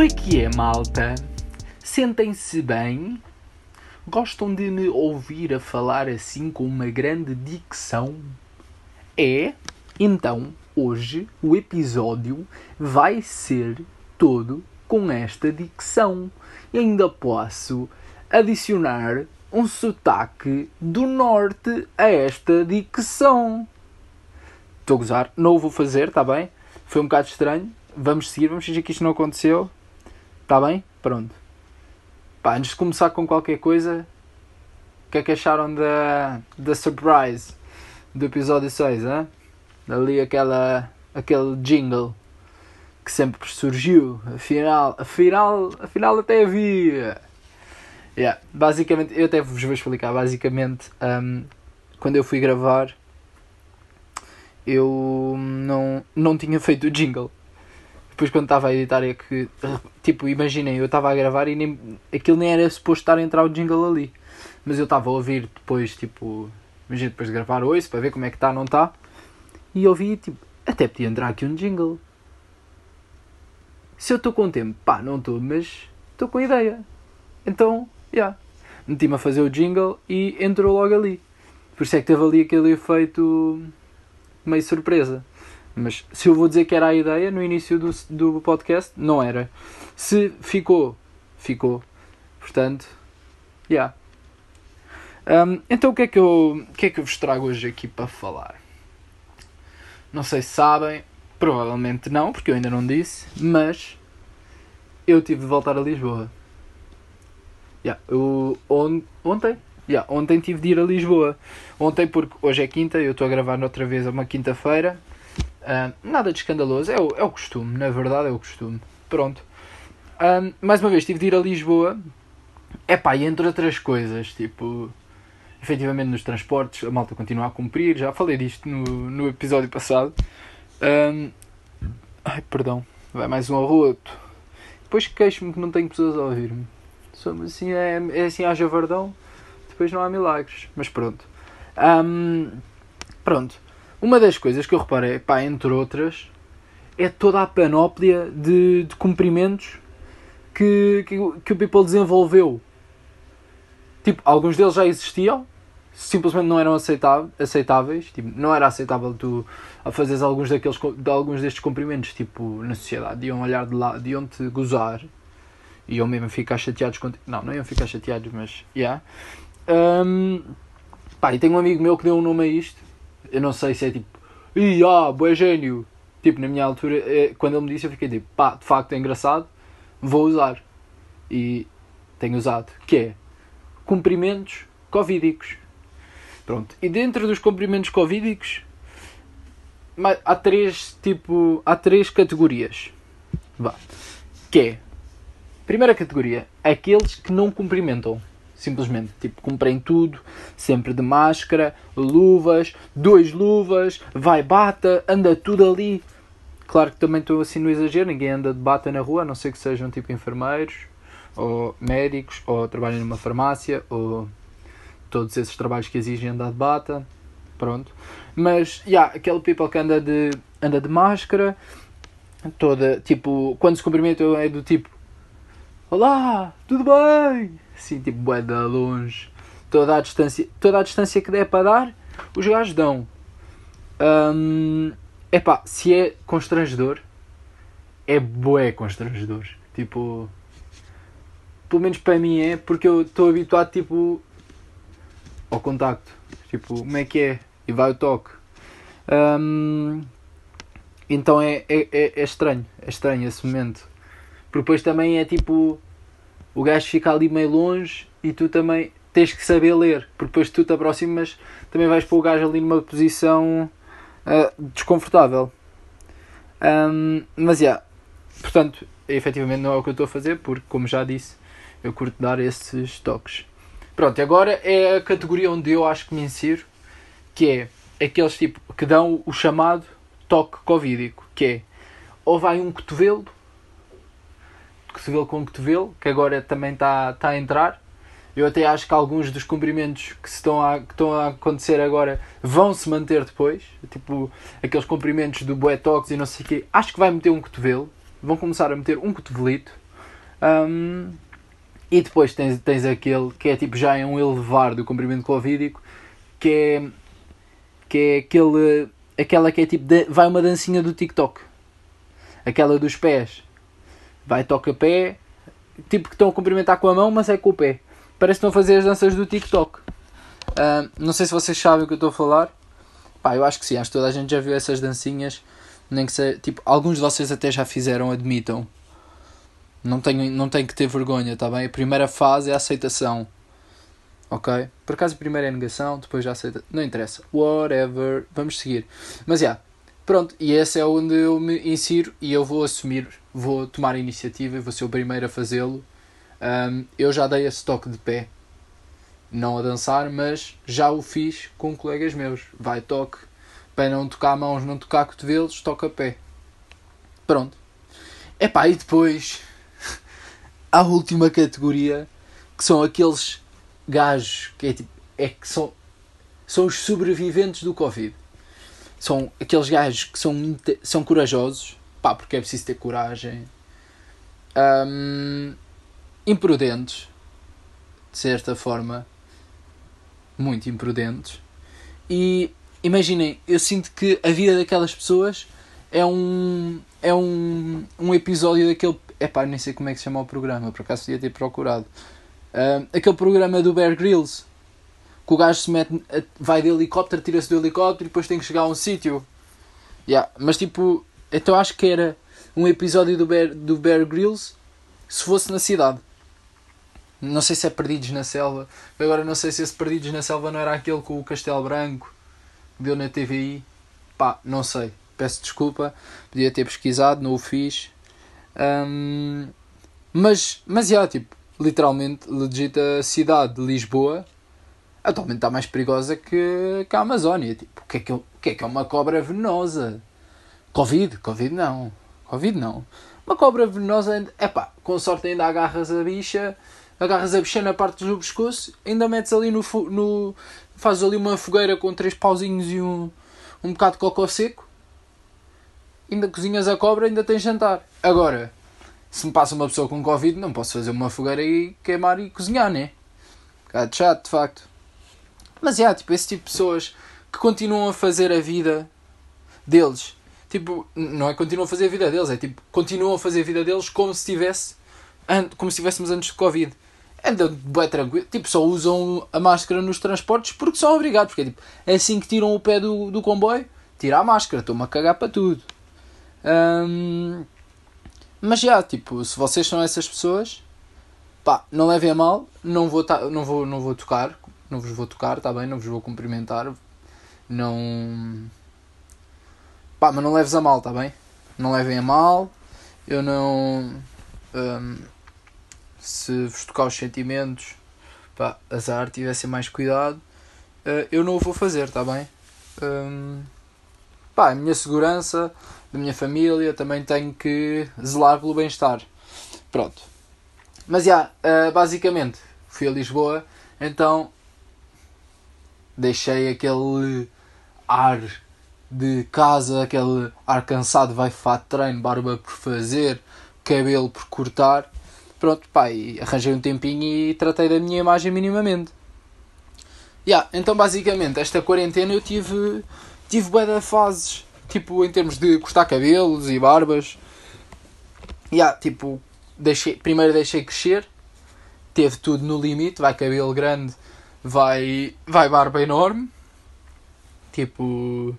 Como é que é, malta? Sentem-se bem? Gostam de me ouvir a falar assim com uma grande dicção? É? Então, hoje o episódio vai ser todo com esta dicção. E ainda posso adicionar um sotaque do norte a esta dicção. Estou a gozar, não o vou fazer, está bem? Foi um bocado estranho. Vamos seguir, vamos fingir que isto não aconteceu. Está bem? Pronto. Pá, antes de começar com qualquer coisa, o que é que acharam da, da surprise do episódio 6, hein? Ali aquela, aquele jingle que sempre surgiu. Afinal, afinal, afinal até havia. Yeah, basicamente, eu até vos vou explicar. Basicamente, um, quando eu fui gravar, eu não, não tinha feito o jingle. Depois, quando estava a editar, é que, tipo, imaginem, eu estava a gravar e nem, aquilo nem era suposto estar a entrar o jingle ali. Mas eu estava a ouvir depois, tipo, imagina, depois de gravar, ouço para ver como é que está, não está. E ouvi, tipo, até podia entrar aqui um jingle. Se eu estou com tempo, pá, não estou, mas estou com ideia. Então, já. Yeah. Meti-me a fazer o jingle e entrou logo ali. Por isso é que teve ali aquele efeito meio surpresa. Mas se eu vou dizer que era a ideia no início do, do podcast, não era. Se ficou, ficou. Portanto, já. Yeah. Um, então o que, é que eu, o que é que eu vos trago hoje aqui para falar? Não sei se sabem, provavelmente não, porque eu ainda não disse, mas eu tive de voltar a Lisboa. Yeah, eu, on, ontem, yeah, ontem tive de ir a Lisboa. Ontem, porque hoje é quinta, eu estou a gravar outra vez a uma quinta-feira. Uh, nada de escandaloso, é o, é o costume, na verdade é o costume. Pronto. Uh, mais uma vez, tive de ir a Lisboa. É pá, e entre outras coisas, tipo, efetivamente nos transportes, a malta continua a cumprir. Já falei disto no, no episódio passado. Um, ai, perdão, vai mais um arroto. Depois queixo-me que não tenho pessoas a ouvir-me. Assim, é, é assim, haja verdão, depois não há milagres. Mas pronto. Um, pronto. Uma das coisas que eu reparei, pá, entre outras, é toda a panóplia de, de cumprimentos que, que, que o People desenvolveu. Tipo, alguns deles já existiam, simplesmente não eram aceitáveis. Tipo, não era aceitável tu a fazeres alguns, daqueles, de alguns destes cumprimentos tipo, na sociedade. Iam olhar de lado, iam-te gozar. Iam mesmo ficar chateados contigo. Não, não iam ficar chateados, mas. Yeah. Um, pá, e tenho um amigo meu que deu um nome a isto eu não sei se é tipo, ih, ah, boé gênio. Tipo, na minha altura, é, quando ele me disse, eu fiquei tipo, pá, de facto é engraçado, vou usar. E tenho usado, que é cumprimentos covídicos. Pronto. E dentro dos cumprimentos covídicos, há três, tipo, há três categorias. Vá. Que é, primeira categoria, aqueles que não cumprimentam simplesmente. Tipo, comprem tudo, sempre de máscara, luvas, dois luvas, vai bata, anda tudo ali. Claro que também estou assim no exagero, ninguém anda de bata na rua, a não ser que sejam tipo enfermeiros, ou médicos, ou trabalhem numa farmácia, ou todos esses trabalhos que exigem andar de bata. Pronto. Mas, já, yeah, aquele people que anda de, anda de máscara, toda, tipo, quando se cumprimenta é do tipo Olá, tudo bem? Assim, tipo, bué de longe, toda a distância, toda a distância que der para dar, os gajos dão. Um, epá, se é constrangedor, é bué constrangedor. Tipo, pelo menos para mim é, porque eu estou habituado, tipo, ao contacto. Tipo, como é que é? E vai o toque. Um, então é, é, é, é estranho, é estranho esse momento. Porque depois também é tipo o gajo fica ali meio longe e tu também tens que saber ler, porque depois tu te aproximas, também vais pôr o gajo ali numa posição uh, desconfortável. Um, mas, já, yeah, portanto, efetivamente não é o que eu estou a fazer, porque, como já disse, eu curto dar esses toques. Pronto, agora é a categoria onde eu acho que me insiro, que é aqueles tipo que dão o chamado toque covídico, que é ou vai um cotovelo cotovelo com cotovelo, que agora também está tá a entrar. Eu até acho que alguns dos cumprimentos que, estão a, que estão a acontecer agora vão se manter depois. Tipo, aqueles cumprimentos do Boetox e não sei o quê. Acho que vai meter um cotovelo. Vão começar a meter um cotovelito. Um, e depois tens, tens aquele que é tipo já é um elevar do comprimento clovídico, que é, que é aquele, aquela que é tipo, vai uma dancinha do TikTok. Aquela dos pés. Vai, toca pé, tipo que estão a cumprimentar com a mão, mas é com o pé. Parece que estão a fazer as danças do TikTok. Uh, não sei se vocês sabem o que eu estou a falar. Pá, eu acho que sim, acho que toda a gente já viu essas dancinhas. Nem que seja, tipo, alguns de vocês até já fizeram, admitam. Não tenho, não tenho que ter vergonha, tá bem? A primeira fase é a aceitação. Ok? Por acaso a primeira é a negação, depois já aceita. Não interessa. Whatever. Vamos seguir. Mas já. Yeah, pronto. E esse é onde eu me insiro e eu vou assumir, vou tomar a iniciativa e vou ser o primeiro a fazê-lo. Um, eu já dei esse toque de pé. Não a dançar, mas já o fiz com colegas meus. Vai toque. Para não tocar mãos, não tocar cotovelos, toca pé. Pronto. Epá, e depois a última categoria que são aqueles gajos que é tipo é que são são os sobreviventes do Covid. São aqueles gajos que são, são corajosos, pá, porque é preciso ter coragem. Um, imprudentes, de certa forma, muito imprudentes. E imaginem, eu sinto que a vida daquelas pessoas é um é um, um episódio daquele Epá, nem sei como é que se chama o programa, por acaso podia ter procurado. Uh, aquele programa do Bear Grylls, que o gajo se mete, vai de helicóptero, tira-se do helicóptero e depois tem que chegar a um sítio. Yeah, mas tipo, então acho que era um episódio do Bear, do Bear Grylls se fosse na cidade. Não sei se é Perdidos na Selva. Agora não sei se esse Perdidos na Selva não era aquele com o Castelo Branco que deu na TVI. Pá, não sei. Peço desculpa. Podia ter pesquisado, não o fiz. Um, mas, mas, já, tipo, literalmente, legita cidade de Lisboa atualmente está mais perigosa que, que a Amazónia. Tipo, o que, é que, o que é que é uma cobra venenosa? Covid? Covid não. Covid não. Uma cobra venenosa, é pá, com sorte ainda agarras a bicha, agarras a bicha na parte do pescoço, ainda metes ali no. no fazes ali uma fogueira com três pauzinhos e um, um bocado de cocô seco ainda cozinhas a cobra, ainda tens jantar. Agora, se me passa uma pessoa com Covid, não posso fazer uma fogueira e queimar e cozinhar, né? Bocado chato, de facto. Mas é, tipo, esse tipo de pessoas que continuam a fazer a vida deles. Tipo, não é continuam a fazer a vida deles, é tipo, continuam a fazer a vida deles como se tivesse, como se estivéssemos antes de Covid. Andam bem tranquilo, tipo, só usam a máscara nos transportes porque são obrigados, porque é tipo, é assim que tiram o pé do, do comboio, tira a máscara, estou-me a cagar para tudo. Mas já, tipo, se vocês são essas pessoas, pá, não levem a mal, não vou, não vou, não vou tocar, não vos vou tocar, tá bem, não vos vou cumprimentar, não. Pá, mas não leves a mal, tá bem? Não levem a mal, eu não. Um, se vos tocar os sentimentos, pá, azar, tivessem mais cuidado, uh, eu não o vou fazer, tá bem? Um, pá, a minha segurança da minha família, também tenho que zelar pelo bem-estar. Pronto. Mas já, uh, basicamente, fui a Lisboa, então deixei aquele ar de casa, aquele ar cansado, vai fato treino, barba por fazer, cabelo por cortar. Pronto, pá, e arranjei um tempinho e tratei da minha imagem minimamente. Yeah, então basicamente esta quarentena eu tive tive bué fases tipo, em termos de cortar cabelos e barbas. Yeah, tipo, deixei, primeiro deixei crescer, teve tudo no limite, vai cabelo grande, vai, vai barba enorme. Tipo,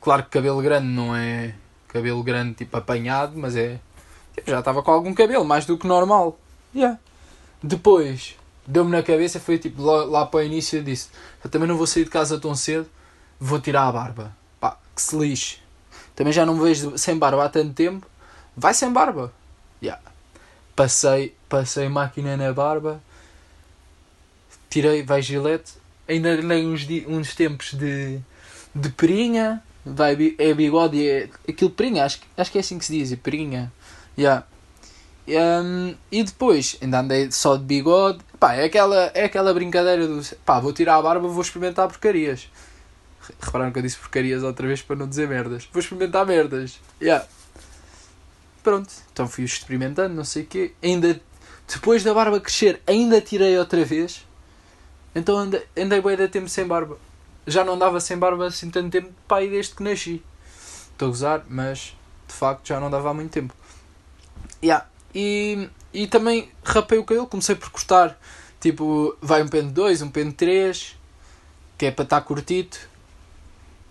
claro que cabelo grande não é cabelo grande tipo apanhado, mas é. Tipo, já estava com algum cabelo, mais do que normal. Yeah. Depois, deu-me na cabeça, foi tipo lá, lá para o início, eu disse: Eu também não vou sair de casa tão cedo, vou tirar a barba que se lixe. Também já não me vejo sem barba há tanto tempo. Vai sem barba. Yeah. Passei, passei máquina na barba. Tirei, vai gilete. Ainda dei uns, uns tempos de, de perinha. Vai, é bigode. É, aquilo perinha, acho, acho que é assim que se diz. Perinha. Yeah. Um, e depois ainda andei só de bigode. Pá, é aquela, é aquela brincadeira do pá, vou tirar a barba, vou experimentar porcarias. Repararam que eu disse porcarias outra vez para não dizer merdas. Vou experimentar merdas. Yeah. pronto, então fui experimentando, não sei o quê. Ainda, depois da barba crescer, ainda tirei outra vez. Então andei, andei bem de tempo sem barba. Já não andava sem barba assim tanto tempo, pai, desde que nasci. Estou a gozar, mas de facto já não dava há muito tempo. Yeah. E, e também rapei o cabelo, comecei por cortar. Tipo, vai um pente 2, um pente 3, que é para estar curtido.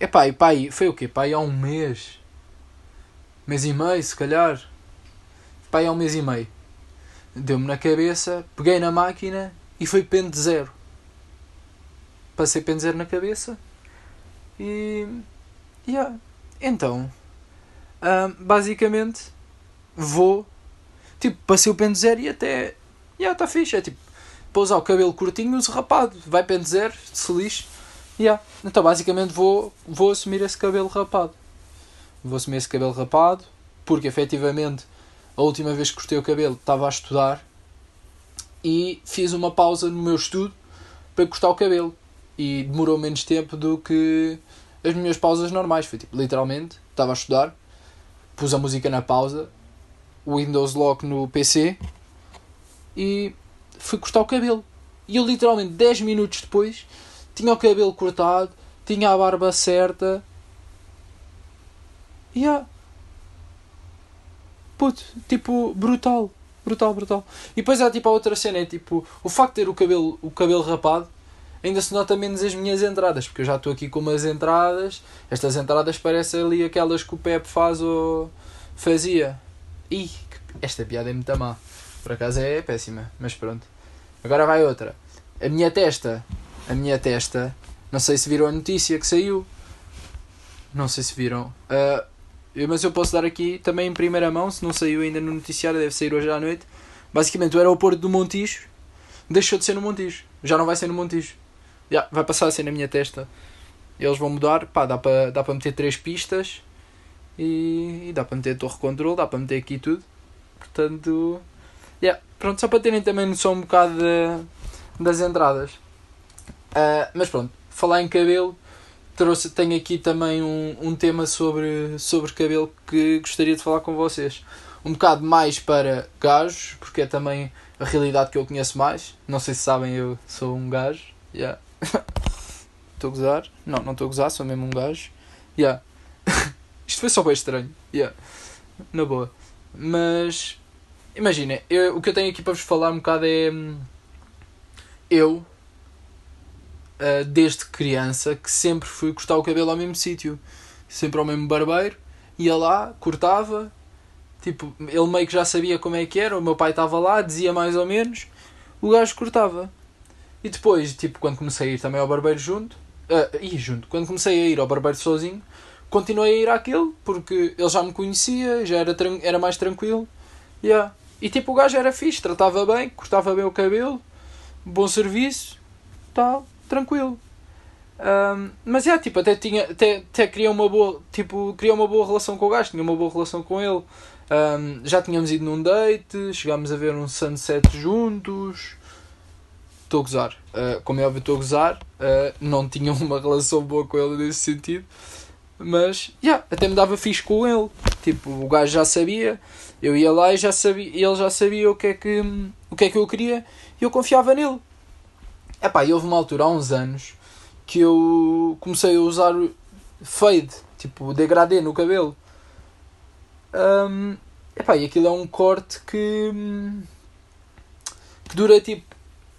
Epá, e pai, foi o quê? Pai, há um mês. Mês e meio, se calhar. Pai, há um mês e meio. Deu-me na cabeça, peguei na máquina e foi pente zero. Passei pente zero na cabeça e. Yeah. Então, basicamente, vou. Tipo, passei o pente zero e até. Yeah, está fixe. É tipo, para usar o cabelo curtinho, uso rapado. Vai pente zero, se lixe. Yeah. Então, basicamente, vou, vou assumir esse cabelo rapado. Vou assumir esse cabelo rapado, porque efetivamente a última vez que cortei o cabelo estava a estudar e fiz uma pausa no meu estudo para cortar o cabelo. E demorou menos tempo do que as minhas pausas normais. Foi tipo, literalmente, estava a estudar, pus a música na pausa, Windows Lock no PC e fui cortar o cabelo. E eu literalmente 10 minutos depois tinha o cabelo cortado, tinha a barba certa. E yeah. Puto, tipo, brutal. Brutal, brutal. E depois há tipo a outra cena, é tipo, o facto de ter o cabelo, o cabelo rapado ainda se nota menos as minhas entradas, porque eu já estou aqui com umas entradas, estas entradas parecem ali aquelas que o Pepe faz ou fazia. Ih, esta piada é muito má. Por acaso é péssima, mas pronto. Agora vai outra. A minha testa, a minha testa, não sei se viram a notícia que saiu. Não sei se viram. Uh, mas eu posso dar aqui também em primeira mão, se não saiu ainda no noticiário, deve sair hoje à noite. Basicamente, o aeroporto do Montijo deixou de ser no Montijo. Já não vai ser no Montijo. Yeah, vai passar a ser na minha testa. Eles vão mudar, pá, dá para dá meter três pistas e, e dá para meter torre controle, dá para meter aqui tudo. Portanto, yeah, pronto, só para terem também noção um bocado de, das entradas. Uh, mas pronto, falar em cabelo, trouxe, tenho aqui também um, um tema sobre, sobre cabelo que gostaria de falar com vocês. Um bocado mais para gajos, porque é também a realidade que eu conheço mais. Não sei se sabem, eu sou um gajo. Yeah. Estou a gozar? Não, não estou a gozar, sou mesmo um gajo. Yeah. Isto foi só bem estranho. Yeah. Na boa. Mas imagina, eu, o que eu tenho aqui para vos falar um bocado é hum, eu uh, desde criança que sempre fui cortar o cabelo ao mesmo sítio, sempre ao mesmo barbeiro, ia lá, cortava, tipo, ele meio que já sabia como é que era, o meu pai estava lá, dizia mais ou menos, o gajo cortava. E depois, tipo, quando comecei a ir também ao barbeiro junto, uh, junto, quando comecei a ir ao barbeiro sozinho, continuei a ir àquele, porque ele já me conhecia, já era, era mais tranquilo. Yeah. E tipo, o gajo era fixe, tratava bem, cortava bem o cabelo, bom serviço, tal, tranquilo. Um, mas é, yeah, tipo, até, tinha, até, até queria uma boa, tipo, queria uma boa relação com o gajo, tinha uma boa relação com ele. Um, já tínhamos ido num date, chegámos a ver um sunset juntos estou a gozar. Uh, como é óbvio, estou a gozar. Uh, não tinha uma relação boa com ele nesse sentido. Mas, yeah, até me dava fixe com ele. Tipo, o gajo já sabia. Eu ia lá e já sabia, ele já sabia o que é que, o que, é que eu queria. E eu confiava nele. Epá, e houve uma altura, há uns anos, que eu comecei a usar fade. Tipo, degradê no cabelo. Um, epá, e aquilo é um corte que... Que dura tipo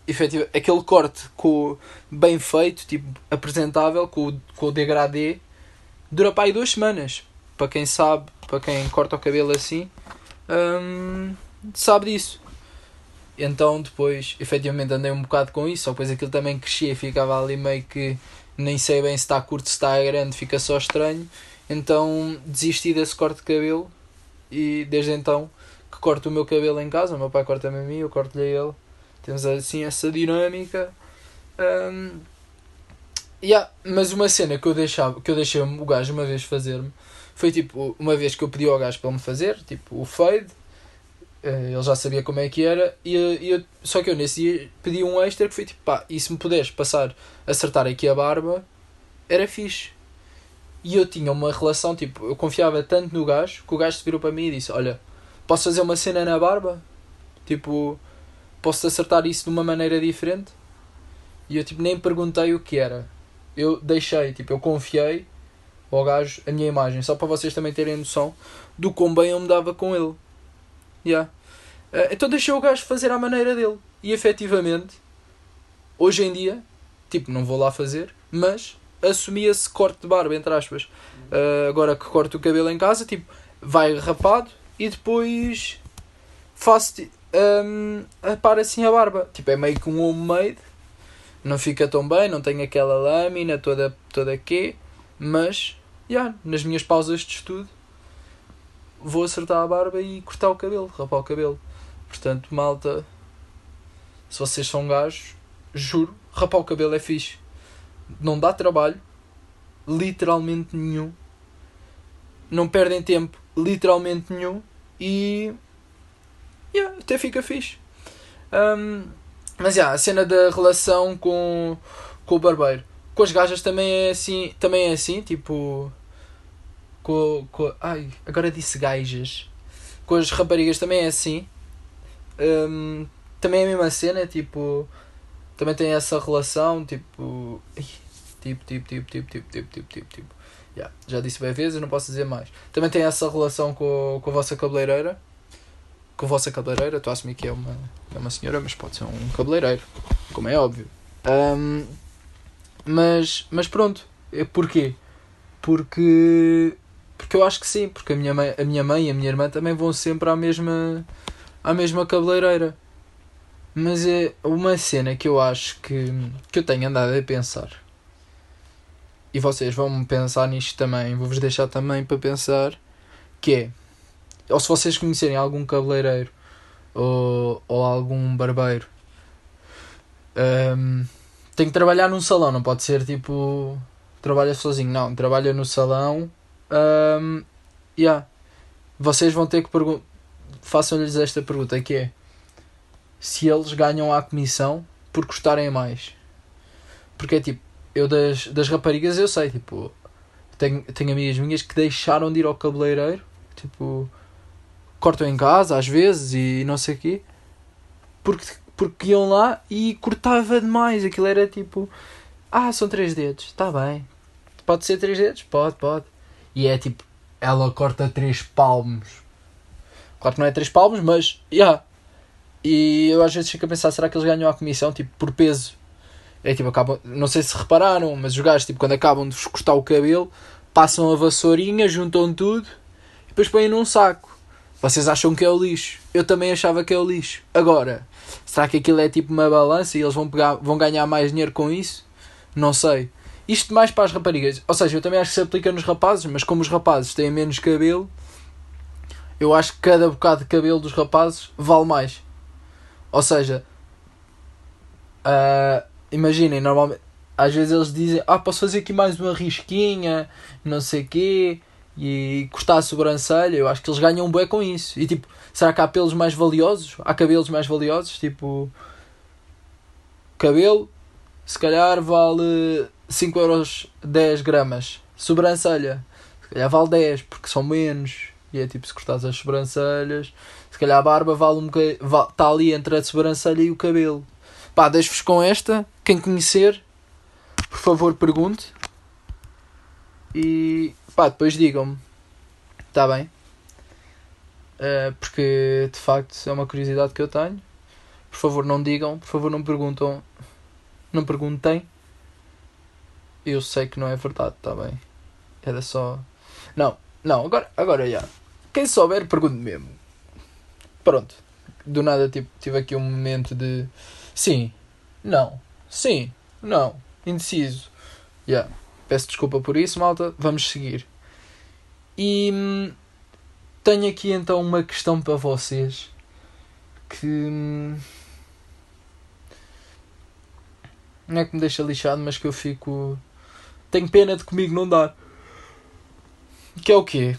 efetivo, aquele corte com, bem feito, tipo, apresentável, com, com o degradê, dura para aí duas semanas. Para quem sabe, para quem corta o cabelo assim, hum, sabe disso. Então depois, efetivamente, andei um bocado com isso, depois aquilo também crescia ficava ali meio que nem sei bem se está curto, se está grande, fica só estranho. Então desisti desse corte de cabelo e desde então que corto o meu cabelo em casa, o meu pai corta-me a mim, eu corto-lhe a ele temos assim essa dinâmica. Um, yeah, mas uma cena que eu, deixava, que eu deixei o gajo uma vez fazer-me foi tipo, uma vez que eu pedi ao gajo para me fazer, tipo, o fade, eh, ele já sabia como é que era, e, eu, só que eu nesse dia pedi um extra que foi tipo, pá, e se me puderes passar, acertar aqui a barba, era fixe. E eu tinha uma relação, tipo, eu confiava tanto no gajo que o gajo se virou para mim e disse: Olha, posso fazer uma cena na barba? Tipo, posso acertar isso de uma maneira diferente? E eu tipo nem perguntei o que era. Eu deixei, tipo, eu confiei ao gajo a minha imagem, só para vocês também terem noção do quão bem eu me dava com ele. Yeah. Uh, então deixei o gajo fazer à maneira dele. E efetivamente, hoje em dia, tipo, não vou lá fazer, mas assumi esse corte de barba, entre aspas. Uh, agora que corto o cabelo em casa, tipo, vai rapado e depois faço um, para assim a barba. Tipo, é meio que um homemade, não fica tão bem, não tem aquela lâmina toda, toda aqui, mas, yeah, nas minhas pausas de estudo, vou acertar a barba e cortar o cabelo, rapar o cabelo. Portanto, malta, se vocês são gajos, juro, rapar o cabelo é fixe. Não dá trabalho, literalmente nenhum. Não perdem tempo, literalmente nenhum. E. Yeah, até fica fixe. Um, mas yeah, a cena da relação com, com o barbeiro. Com as gajas também é assim. Também é assim, tipo. Com, com, ai, agora disse gajas. Com as raparigas também é assim. Um, também é a mesma cena, tipo. Também tem essa relação, tipo. Tipo, tipo, tipo, tipo, tipo, tipo, tipo, tipo, tipo. Yeah, já disse bem vezes, não posso dizer mais. Também tem essa relação com, com a vossa cabeleireira. Com a vossa cabeleireira, estou a assumir que é uma, é uma senhora, mas pode ser um cabeleireiro, como é óbvio. Um, mas, mas pronto, é porquê? Porque, porque eu acho que sim, porque a minha, mãe, a minha mãe e a minha irmã também vão sempre à mesma, à mesma cabeleireira. Mas é uma cena que eu acho que, que eu tenho andado a pensar. E vocês vão pensar nisto também, vou-vos deixar também para pensar, que é, ou se vocês conhecerem algum cabeleireiro ou, ou algum barbeiro, um, tem que trabalhar num salão, não pode ser tipo, trabalha sozinho, não, trabalha no salão, um, yeah. vocês vão ter que perguntar, façam-lhes esta pergunta, que é, se eles ganham a comissão por custarem mais. Porque é tipo, eu das, das raparigas eu sei, tipo, tenho, tenho amigas minhas que deixaram de ir ao cabeleireiro, tipo, cortam em casa às vezes e não sei o quê, porque, porque iam lá e cortava demais. Aquilo era tipo, ah, são três dedos, está bem. Pode ser três dedos? Pode, pode. E é tipo, ela corta três palmos. Claro que não é três palmos, mas, yeah, e eu às vezes fico a pensar, será que eles ganham a comissão tipo por peso? É tipo, acabam, não sei se repararam, mas os gajos tipo, quando acabam de vos cortar o cabelo, passam a vassourinha, juntam tudo e depois põem num saco. Vocês acham que é o lixo? Eu também achava que é o lixo. Agora, será que aquilo é tipo uma balança e eles vão, pegar, vão ganhar mais dinheiro com isso? Não sei. Isto mais para as raparigas. Ou seja, eu também acho que se aplica nos rapazes, mas como os rapazes têm menos cabelo, eu acho que cada bocado de cabelo dos rapazes vale mais. Ou seja, uh, imaginem, normalmente, às vezes eles dizem, ah, posso fazer aqui mais uma risquinha, não sei quê, e cortar a sobrancelha, eu acho que eles ganham um bué com isso. E tipo, será que há pelos mais valiosos? Há cabelos mais valiosos? Tipo, cabelo, se calhar vale 5 euros 10 gramas. Sobrancelha, se calhar vale 10, porque são menos. E é tipo, se cortares as sobrancelhas, se calhar a barba vale um bocadinho. Está ali entre a sobrancelha e o cabelo. Pá, deixo-vos com esta. Quem conhecer, por favor, pergunte. E pá, depois digam-me. Está bem? Uh, porque de facto é uma curiosidade que eu tenho. Por favor, não digam. Por favor, não perguntam. Não perguntem. Eu sei que não é verdade, está bem? Era só. Não, não, agora, agora já. Quem souber, pergunte mesmo pronto, do nada tipo, tive aqui um momento de sim, não, sim, não, indeciso. Yeah. Peço desculpa por isso, malta. Vamos seguir. E hum, tenho aqui então uma questão para vocês que hum, não é que me deixa lixado, mas que eu fico. Tenho pena de comigo não dar. Que é o quê?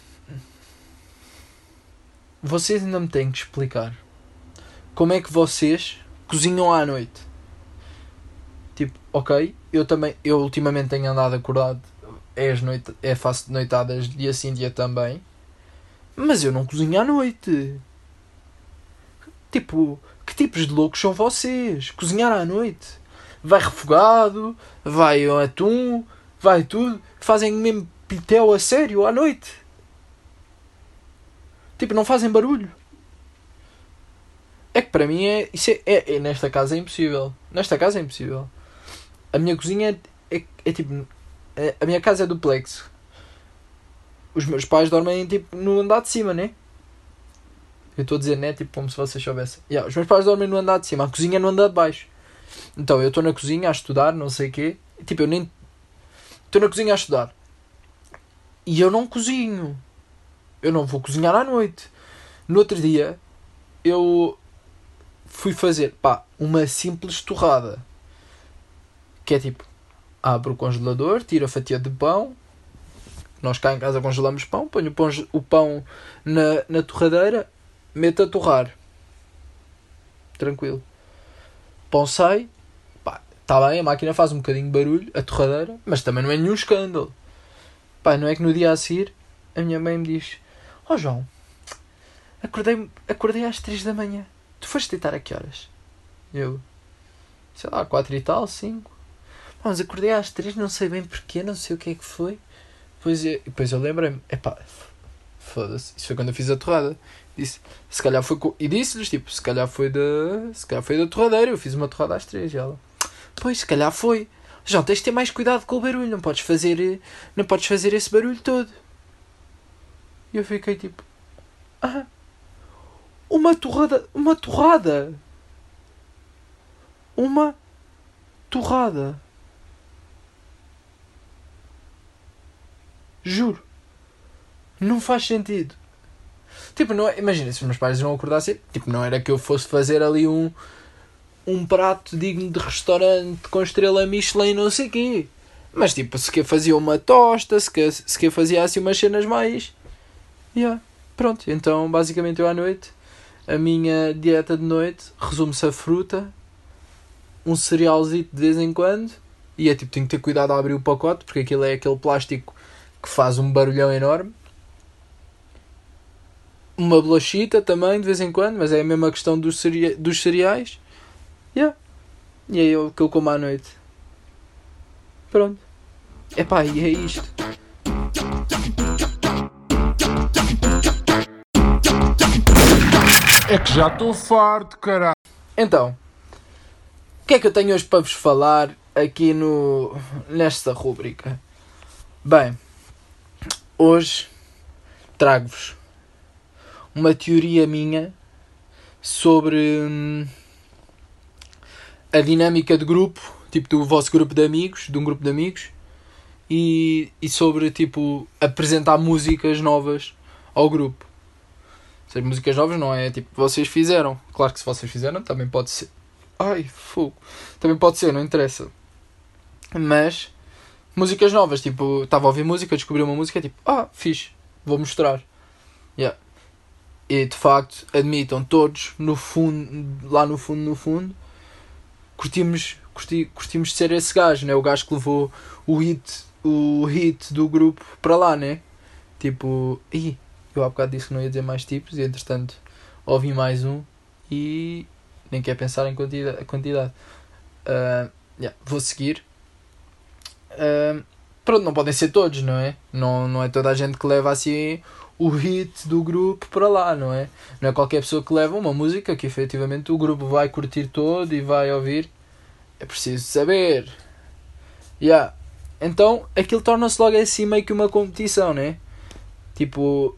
vocês ainda me têm que explicar como é que vocês cozinham à noite. Tipo, ok, eu também, eu ultimamente tenho andado acordado, é, as noite, é faço noitadas dia sim, dia também, mas eu não cozinho à noite. Tipo, que tipos de loucos são vocês? Cozinhar à noite? Vai refogado, vai atum, vai tudo. Fazem mesmo pitel a sério à noite. Tipo, não fazem barulho. É que para mim é, isso é, é, é nesta casa é impossível. Nesta casa é impossível. A minha cozinha é, é, é tipo. é- a minha casa é duplex. Os meus pais dormem tipo no andar de cima, né? Eu estou a dizer né, tipo como se vocês soubessem. Yeah, os meus pais dormem no andar de cima, a cozinha é no andar de baixo. Então eu estou na cozinha a estudar, não sei o quê. Tipo, eu nem. Estou na cozinha a estudar. E eu não cozinho. Eu não vou cozinhar à noite. No outro dia, eu fui fazer, pá, uma simples torrada. Que é tipo, abro o congelador, tiro a fatia de pão. Nós cá em casa congelamos pão, ponho o pão, na, na torradeira, meto a torrar. Tranquilo. Pão sai, está bem, a máquina faz um bocadinho de barulho, a torradeira, mas também não é nenhum escândalo. Pá, não é que no dia a seguir a minha mãe me diz: Ó oh, João, acordei, acordei às 3 da manhã. Tu foste deitar a que horas? Eu, sei lá, 4 e tal, 5. Mas acordei às 3, não sei bem porquê, não sei o que é que foi. Depois eu, depois eu lembrei-me: epá, foda-se, isso foi quando eu fiz a torrada. Disse, se calhar foi. co- E disse-lhes: tipo, se calhar foi da. Se calhar foi da torradeira, eu fiz uma torrada às 3. E ela, pois, se calhar foi. João, tens de ter mais cuidado com o barulho, não podes fazer, não podes fazer esse barulho todo. E eu fiquei tipo, ah, uma torrada, uma torrada, uma torrada. Juro, não faz sentido. Tipo, não é, imagina se os meus pais não acordassem, tipo, não era que eu fosse fazer ali um um prato digno de restaurante com estrela Michelin não sei quê. Mas tipo, se que fazia uma tosta, se que, se que fazia assim umas cenas mais. Yeah. Pronto, então basicamente eu à noite, a minha dieta de noite resume-se a fruta, um cerealzito de vez em quando, e é tipo, tenho que ter cuidado a abrir o pacote, porque aquilo é aquele plástico que faz um barulhão enorme. Uma bolachita também, de vez em quando, mas é a mesma questão dos, cerea dos cereais. Yeah. E é o que eu como à noite. Pronto. Epá, e é isto. É que já estou farto, caralho. Então, o que é que eu tenho hoje para vos falar aqui no nesta rúbrica? Bem, hoje trago-vos uma teoria minha sobre hum, a dinâmica de grupo, tipo do vosso grupo de amigos, de um grupo de amigos, e, e sobre tipo apresentar músicas novas ao grupo. Seja, músicas novas não é tipo vocês fizeram. Claro que se vocês fizeram também pode ser. Ai, fogo. Também pode ser, não interessa. Mas músicas novas, tipo, estava a ouvir música, descobri uma música, tipo, ah, fixe, vou mostrar. Yeah. E de facto, admitam todos, no fundo, lá no fundo, no fundo, curtimos, curti, curtimos de ser esse gajo, né? O gajo que levou o hit, o hit do grupo para lá, né? Tipo, ih, eu há bocado disse que não ia dizer mais tipos e entretanto ouvi mais um e nem quer pensar em quantidade. quantidade. Ah, yeah, vou seguir. Pronto, não podem ser todos, não é? Não, não é toda a gente que leva assim o hit do grupo para lá, não é? Não é qualquer pessoa que leva uma música que efetivamente o grupo vai curtir todo e vai ouvir. É preciso saber. Yeah. Então aquilo torna-se logo assim meio que uma competição, né? Tipo,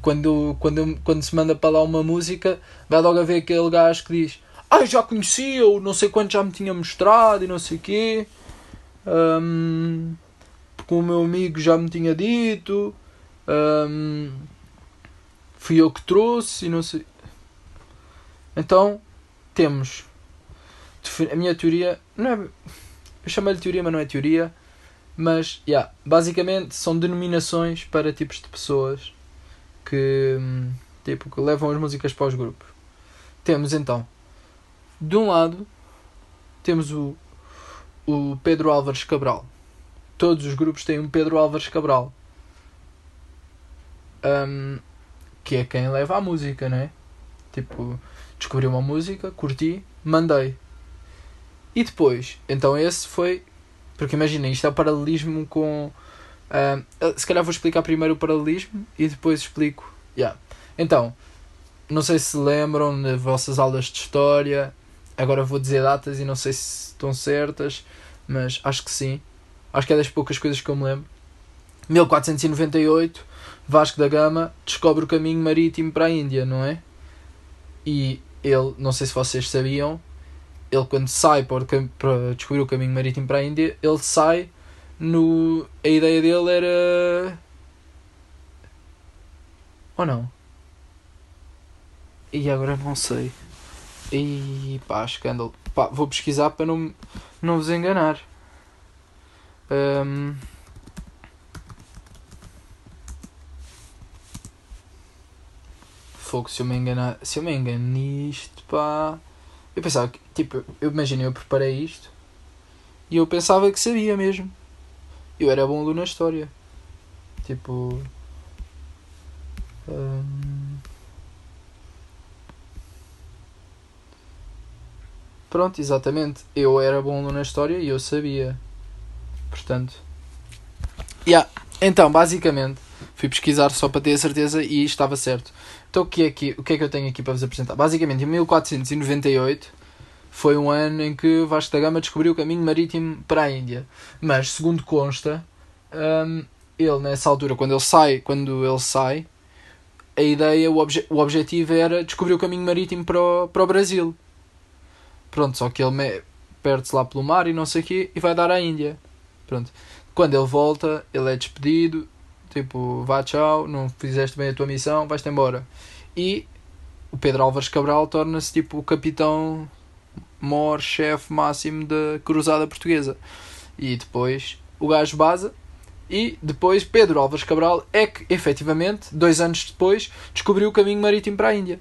quando, quando, quando se manda para lá uma música, vai logo a ver aquele gajo que diz: Ah, já conhecia, ou não sei quanto já me tinha mostrado e não sei o quê, Ahm, porque o meu amigo já me tinha dito, Ahm, fui eu que trouxe e não sei. Então, temos a minha teoria, não é, eu chamei-lhe teoria, mas não é teoria. Mas, yeah, basicamente são denominações para tipos de pessoas que, tipo, que levam as músicas para os grupos. Temos então, de um lado, temos o, o Pedro Álvares Cabral. Todos os grupos têm um Pedro Álvares Cabral. Hum, que é quem leva a música, né? Tipo, descobri uma música, curti, mandei. E depois, então esse foi. Porque imaginem, isto é o paralelismo com. ah, se calhar vou explicar primeiro o paralelismo e depois explico. Yeah. Então, não sei se lembram das vossas aulas de história. Agora vou dizer datas e não sei se estão certas, mas acho que sim. Acho que é das poucas coisas que eu me lembro. 1498, Vasco da Gama descobre o caminho marítimo para a Índia, não é? E ele, não sei se vocês sabiam, ele quando sai para, para descobrir o caminho marítimo para a Índia, ele sai no. A ideia dele era. Ou não? E agora não sei. E pá, escândalo. Pá, vou pesquisar para não, não vos enganar. Ahm. Fogo, se eu me enganar. Se eu me engano nisto, pá. Eu pensava que, tipo, eu imagino, eu preparei isto e eu pensava que sabia mesmo. Eu era bom aluno na história. Tipo. hum, Pronto, exatamente. Eu era bom na história e eu sabia. Portanto. Yeah. Então, basicamente, fui pesquisar só para ter a certeza e estava certo. Então, o que, é que, o que é que eu tenho aqui para vos apresentar? Basicamente, em 1498 foi um ano em que Vasco da Gama descobriu o caminho marítimo para a Índia. Mas, segundo consta, hum, ele nessa altura, quando ele sai, quando ele sai, a ideia, o, obje, o objetivo era descobrir o caminho marítimo para o, para o Brasil. Pronto, só que ele perde-se lá pelo mar e não sei o quê e vai dar à Índia. Pronto. Quando ele volta, ele é despedido, tipo, vá tchau, não fizeste bem a tua missão, vais-te embora. E o Pedro Álvares Cabral torna-se tipo o capitão maior chefe máximo da cruzada portuguesa. E depois o gajo baza e depois Pedro Álvares Cabral é que, efetivamente, dois anos depois, descobriu o caminho marítimo para a Índia.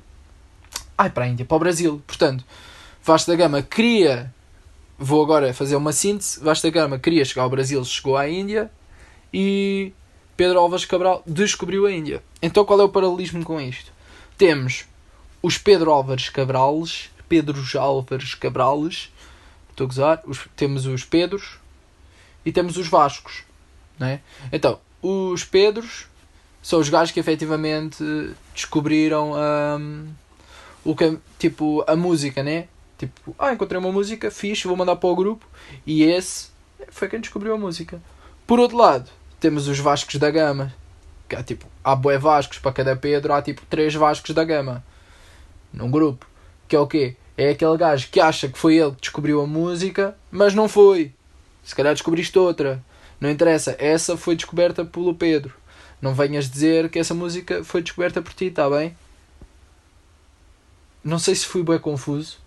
Ai, para a Índia, para o Brasil. Portanto, Vasco da Gama queria, vou agora fazer uma síntese, Vasco da Gama queria chegar ao Brasil, chegou à Índia e Pedro Álvares Cabral descobriu a Índia. Então qual é o paralelismo com isto? Temos os Pedro Álvares Cabrales, Pedros Álvares Cabrales, estou a gozar, os- temos os Pedros e temos os Vascos. É? Então, os Pedros são os gajos que efetivamente descobriram hum, o que, tipo, a música, né? Tipo, ah, encontrei uma música, fixe, vou mandar para o grupo. E esse foi quem descobriu a música. Por outro lado, temos os Vascos da Gama. Que há tipo, há bué Vascos para cada Pedro, há tipo três Vascos da Gama. Num grupo. Que é o quê? É aquele gajo que acha que foi ele que descobriu a música, mas não foi. Se calhar descobriste outra. Não interessa, essa foi descoberta pelo Pedro. Não venhas dizer que essa música foi descoberta por ti, está bem? Não sei se fui bem confuso.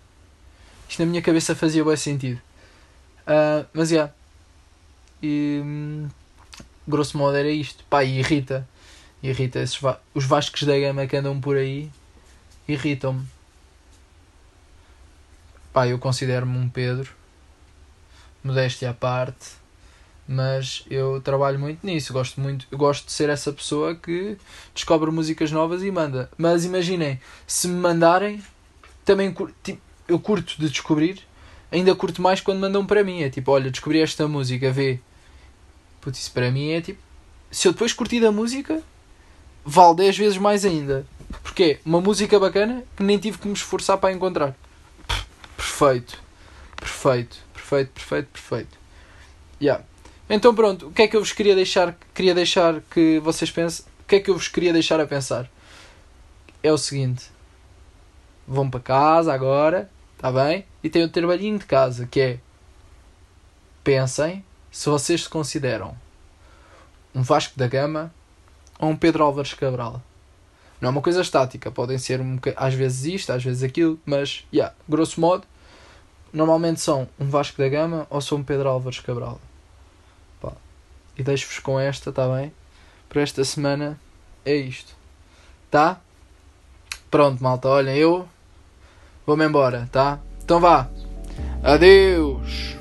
Isto na minha cabeça fazia bem sentido. Ah, mas já. E hum, grosso modo era isto. Pá, irrita. Irrita esses va- os Vascos da Gama que andam por aí. Irritam-me. Pá, eu considero-me um Pedro. Modéstia à parte. Mas eu trabalho muito nisso. Gosto muito. Gosto de ser essa pessoa que descobre músicas novas e manda. Mas imaginem, se me mandarem, também tipo, eu curto de descobrir. Ainda curto mais quando mandam para mim. É tipo, olha, descobri esta música, vê. Putz, isso para mim é tipo. Se eu depois curtir da música, vale 10 vezes mais ainda. Porque é uma música bacana que nem tive que me esforçar para encontrar. Perfeito. Perfeito. Perfeito, perfeito, perfeito. Yeah. Então pronto, o que é que eu vos queria deixar, queria deixar que vocês pensem? O que é que eu vos queria deixar a pensar? É o seguinte. Vão para casa agora, está bem? E tem o trabalhinho de casa, que é pensem se vocês se consideram um Vasco da Gama ou um Pedro Álvares Cabral. Não é uma coisa estática, podem ser um, às vezes isto, às vezes aquilo, mas, yeah, grosso modo, normalmente são um Vasco da Gama ou são um Pedro Álvares Cabral. Pá. E deixo-vos com esta, está bem? Para esta semana é isto. Tá? Pronto, malta, olhem, eu vou-me embora, tá? Então vá. Adeus.